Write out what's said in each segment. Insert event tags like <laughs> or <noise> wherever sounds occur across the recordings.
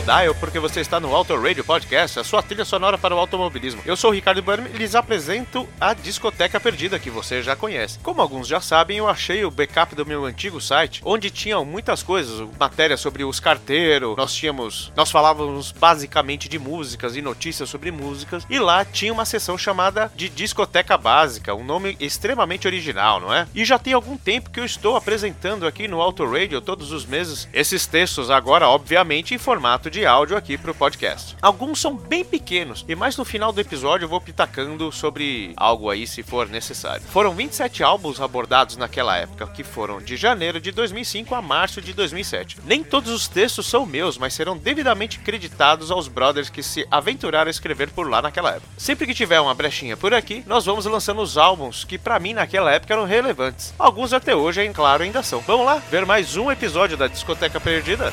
seu dial porque você está no Auto Radio Podcast, a sua trilha sonora para o automobilismo. Eu sou o Ricardo Burm e lhes apresento a Discoteca Perdida, que você já conhece. Como alguns já sabem, eu achei o backup do meu antigo site, onde tinham muitas coisas, matérias sobre os carteiros, nós tínhamos, nós falávamos basicamente de músicas e notícias sobre músicas, e lá tinha uma seção chamada de Discoteca Básica, um nome extremamente original, não é? E já tem algum tempo que eu estou apresentando aqui no Auto Radio todos os meses esses textos agora, obviamente, em formato de áudio aqui para o podcast. Alguns são bem pequenos e mais no final do episódio eu vou pitacando sobre algo aí se for necessário. Foram 27 álbuns abordados naquela época, que foram de janeiro de 2005 a março de 2007. Nem todos os textos são meus, mas serão devidamente creditados aos brothers que se aventuraram a escrever por lá naquela época. Sempre que tiver uma brechinha por aqui, nós vamos lançando os álbuns que para mim naquela época eram relevantes. Alguns até hoje, é claro, ainda são. Vamos lá ver mais um episódio da Discoteca Perdida?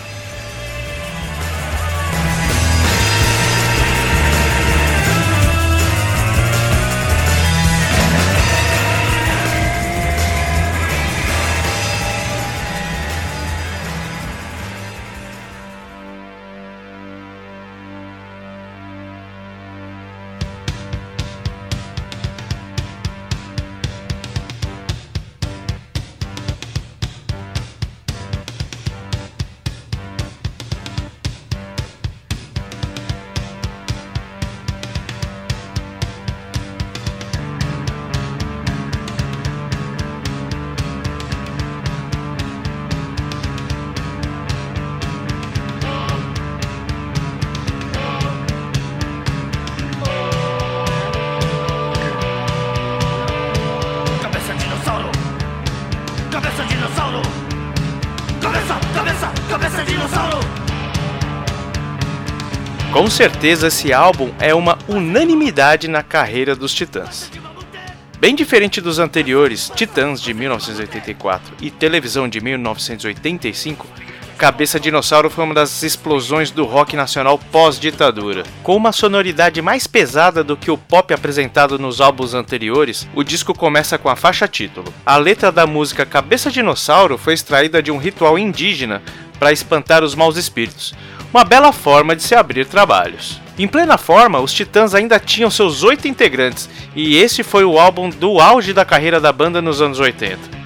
Com certeza esse álbum é uma unanimidade na carreira dos Titãs. Bem diferente dos anteriores, Titãs de 1984 e Televisão de 1985, Cabeça Dinossauro foi uma das explosões do rock nacional pós-ditadura. Com uma sonoridade mais pesada do que o pop apresentado nos álbuns anteriores, o disco começa com a faixa título. A letra da música Cabeça Dinossauro foi extraída de um ritual indígena para espantar os maus espíritos. Uma bela forma de se abrir trabalhos. Em plena forma, os Titãs ainda tinham seus oito integrantes, e esse foi o álbum do auge da carreira da banda nos anos 80.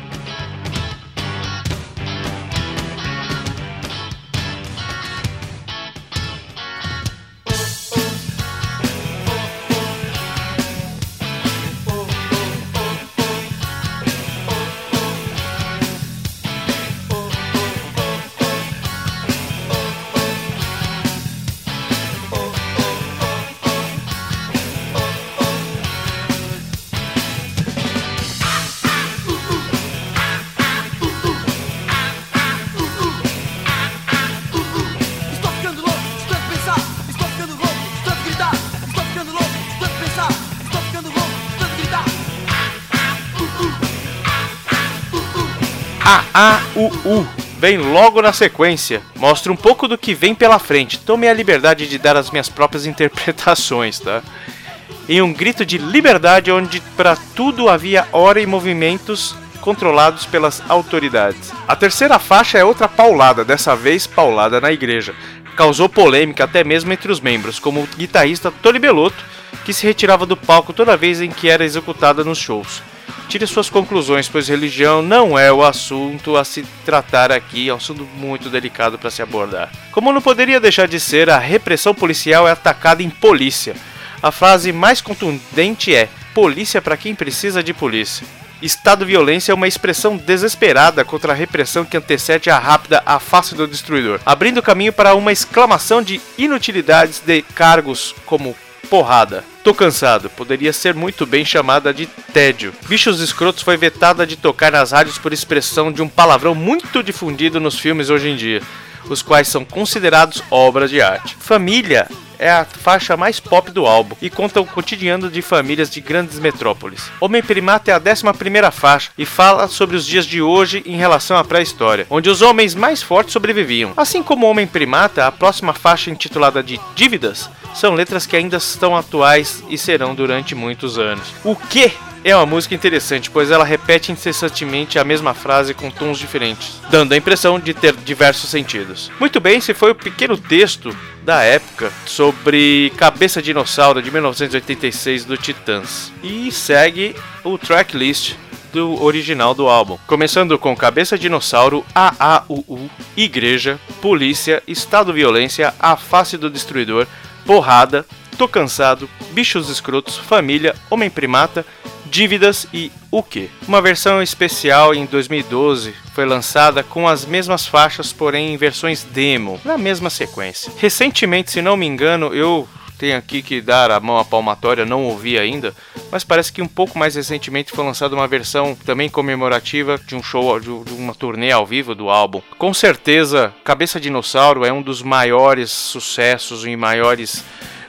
A A U U vem logo na sequência. Mostra um pouco do que vem pela frente. Tomei a liberdade de dar as minhas próprias <laughs> interpretações, tá? Em um grito de liberdade onde para tudo havia hora e movimentos controlados pelas autoridades. A terceira faixa é outra paulada, dessa vez paulada na igreja. Causou polêmica até mesmo entre os membros, como o guitarrista Tony Belotto, que se retirava do palco toda vez em que era executada nos shows. Tire suas conclusões, pois religião não é o assunto a se tratar aqui, é um assunto muito delicado para se abordar. Como não poderia deixar de ser, a repressão policial é atacada em polícia. A frase mais contundente é: polícia para quem precisa de polícia. Estado violência é uma expressão desesperada contra a repressão que antecede a rápida a face do destruidor, abrindo caminho para uma exclamação de inutilidades de cargos como porrada. Tô cansado, poderia ser muito bem chamada de tédio. Bichos Escrotos foi vetada de tocar nas rádios por expressão de um palavrão muito difundido nos filmes hoje em dia, os quais são considerados obras de arte. Família é a faixa mais pop do álbum e conta o cotidiano de famílias de grandes metrópoles. Homem Primata é a 11 faixa e fala sobre os dias de hoje em relação à pré-história, onde os homens mais fortes sobreviviam. Assim como Homem Primata, a próxima faixa intitulada de Dívidas são letras que ainda estão atuais e serão durante muitos anos. O que É uma música interessante, pois ela repete incessantemente a mesma frase com tons diferentes, dando a impressão de ter diversos sentidos. Muito bem, esse foi o pequeno texto da época sobre Cabeça Dinossauro de 1986 do Titãs. E segue o tracklist do original do álbum. Começando com Cabeça Dinossauro, AAUU, Igreja, Polícia, Estado Violência, A Face do Destruidor, Porrada, Tô Cansado, Bichos Escrotos, Família, Homem Primata, Dívidas e O Que. Uma versão especial em 2012 foi lançada com as mesmas faixas, porém em versões demo, na mesma sequência. Recentemente, se não me engano, eu tenho aqui que dar a mão à palmatória, não ouvi ainda, mas parece que um pouco mais recentemente foi lançada uma versão também comemorativa de um show, de uma turnê ao vivo do álbum. Com certeza, Cabeça Dinossauro é um dos maiores sucessos e maiores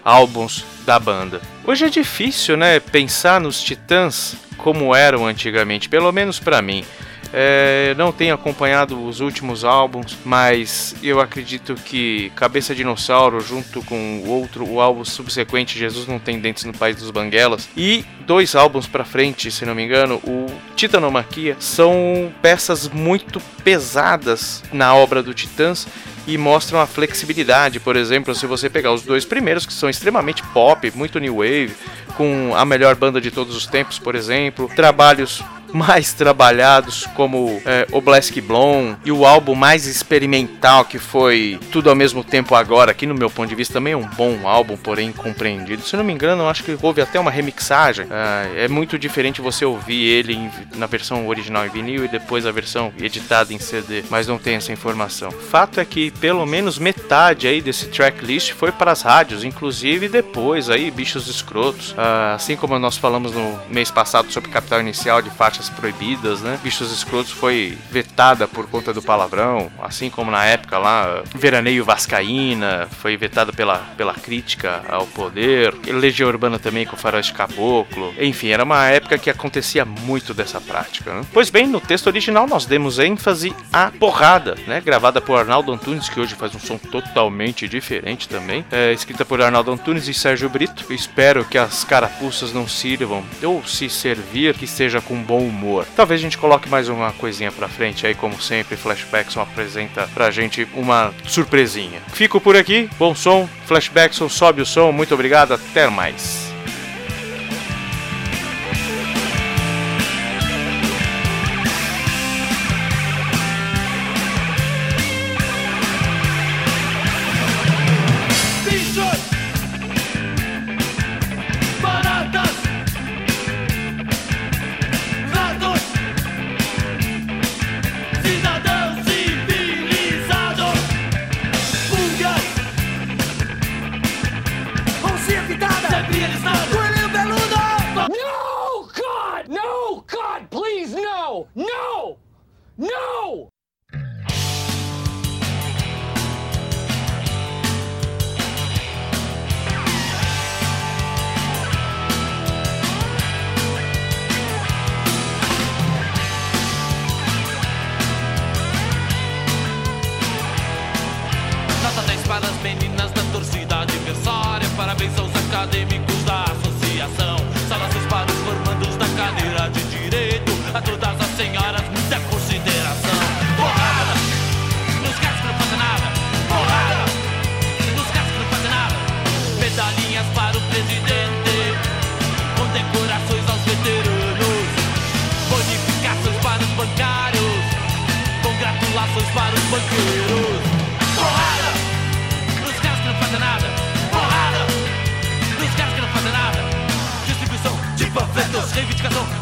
álbuns da banda. Hoje é difícil, né, pensar nos Titãs como eram antigamente, pelo menos para mim. É, não tenho acompanhado os últimos álbuns, mas eu acredito que Cabeça Dinossauro, junto com o outro, o álbum subsequente, Jesus Não Tem Dentes no País dos Banguelas, e dois álbuns para frente, se não me engano, o Titanomaquia, são peças muito pesadas na obra do Titãs e mostram a flexibilidade. Por exemplo, se você pegar os dois primeiros, que são extremamente pop, muito new wave, com a melhor banda de todos os tempos, por exemplo, trabalhos mais trabalhados, como é, o Blask Blonde e o álbum mais experimental que foi Tudo ao Mesmo Tempo Agora, que no meu ponto de vista também é um bom álbum, porém incompreendido. Se não me engano, eu acho que houve até uma remixagem. É, é muito diferente você ouvir ele em, na versão original em vinil e depois a versão editada em CD, mas não tem essa informação. Fato é que pelo menos metade aí desse tracklist foi para as rádios, inclusive depois aí Bichos Escrotos, ah, assim como nós falamos no mês passado sobre Capital Inicial de proibidas, né? Bichos Escrotos foi vetada por conta do palavrão, assim como na época lá, Veraneio Vascaína foi vetada pela, pela crítica ao poder, Legião Urbana também com Faroeste Caboclo, enfim, era uma época que acontecia muito dessa prática, né? Pois bem, no texto original nós demos ênfase à porrada, né? Gravada por Arnaldo Antunes, que hoje faz um som totalmente diferente também, é, escrita por Arnaldo Antunes e Sérgio Brito. Espero que as carapuças não sirvam, ou se servir, que seja com bom humor. Talvez a gente coloque mais uma coisinha pra frente aí, como sempre, Flashbackson apresenta pra gente uma surpresinha. Fico por aqui, bom som, Flashbackson sobe o som, muito obrigado, até mais. No!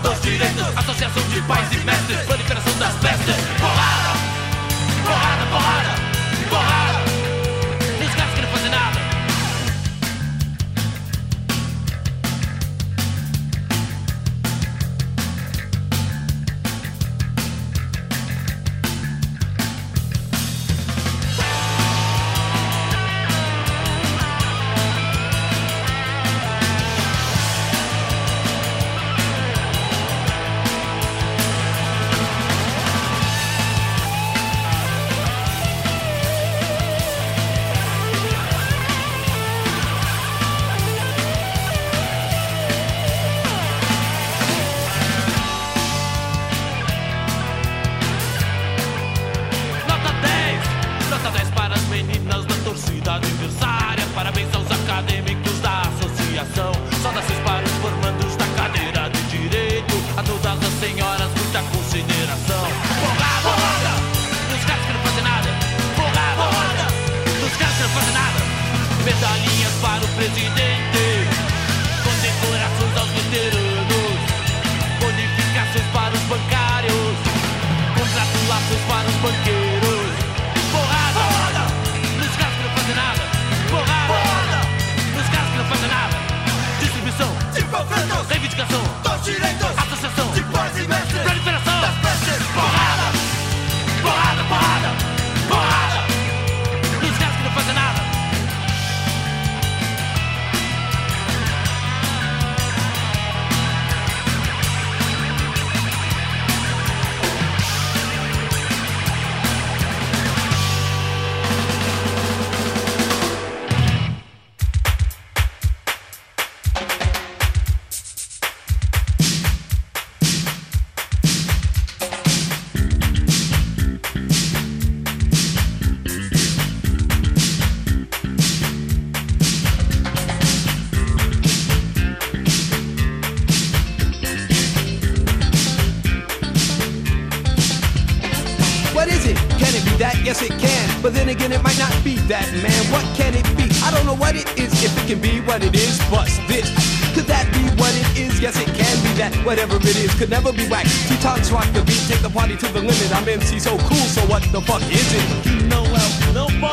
Dos direitos, associação de pais e mestres, proliferação das. Porrada! Porrada, porrada, porrada! reivindicação. is bust this. Could that be what it is? Yes, it can be that. Whatever it is could never be whack. Two times rock the beat, take the party to the limit. I'm MC so cool, so what the fuck is it? No no. No no.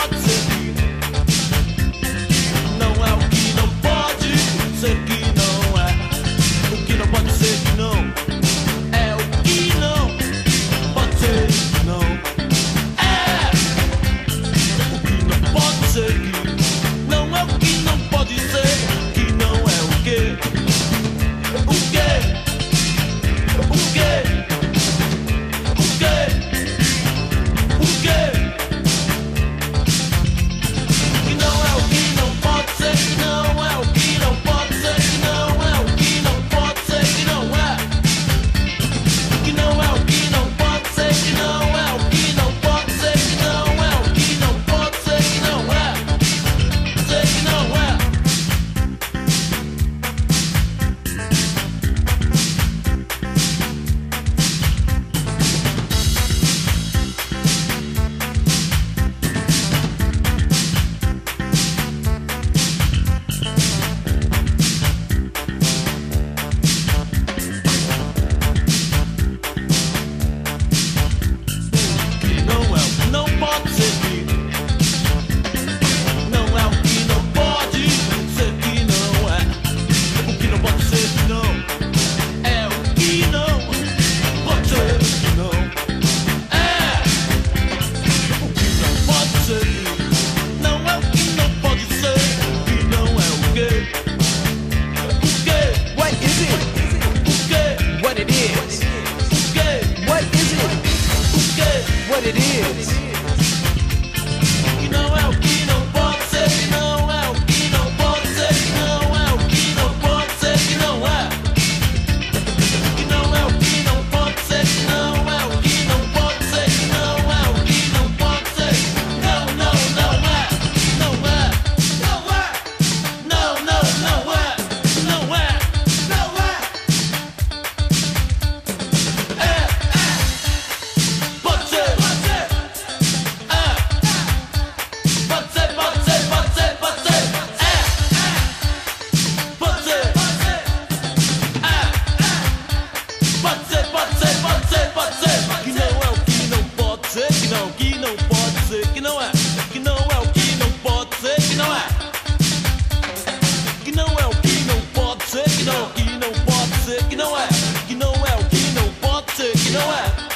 know what?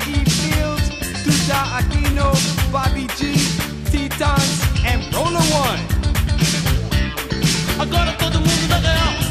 E. Fields, Tuta Aquino, Bobby G, Titans, and Roller One. Agora todo mundo da ganhar.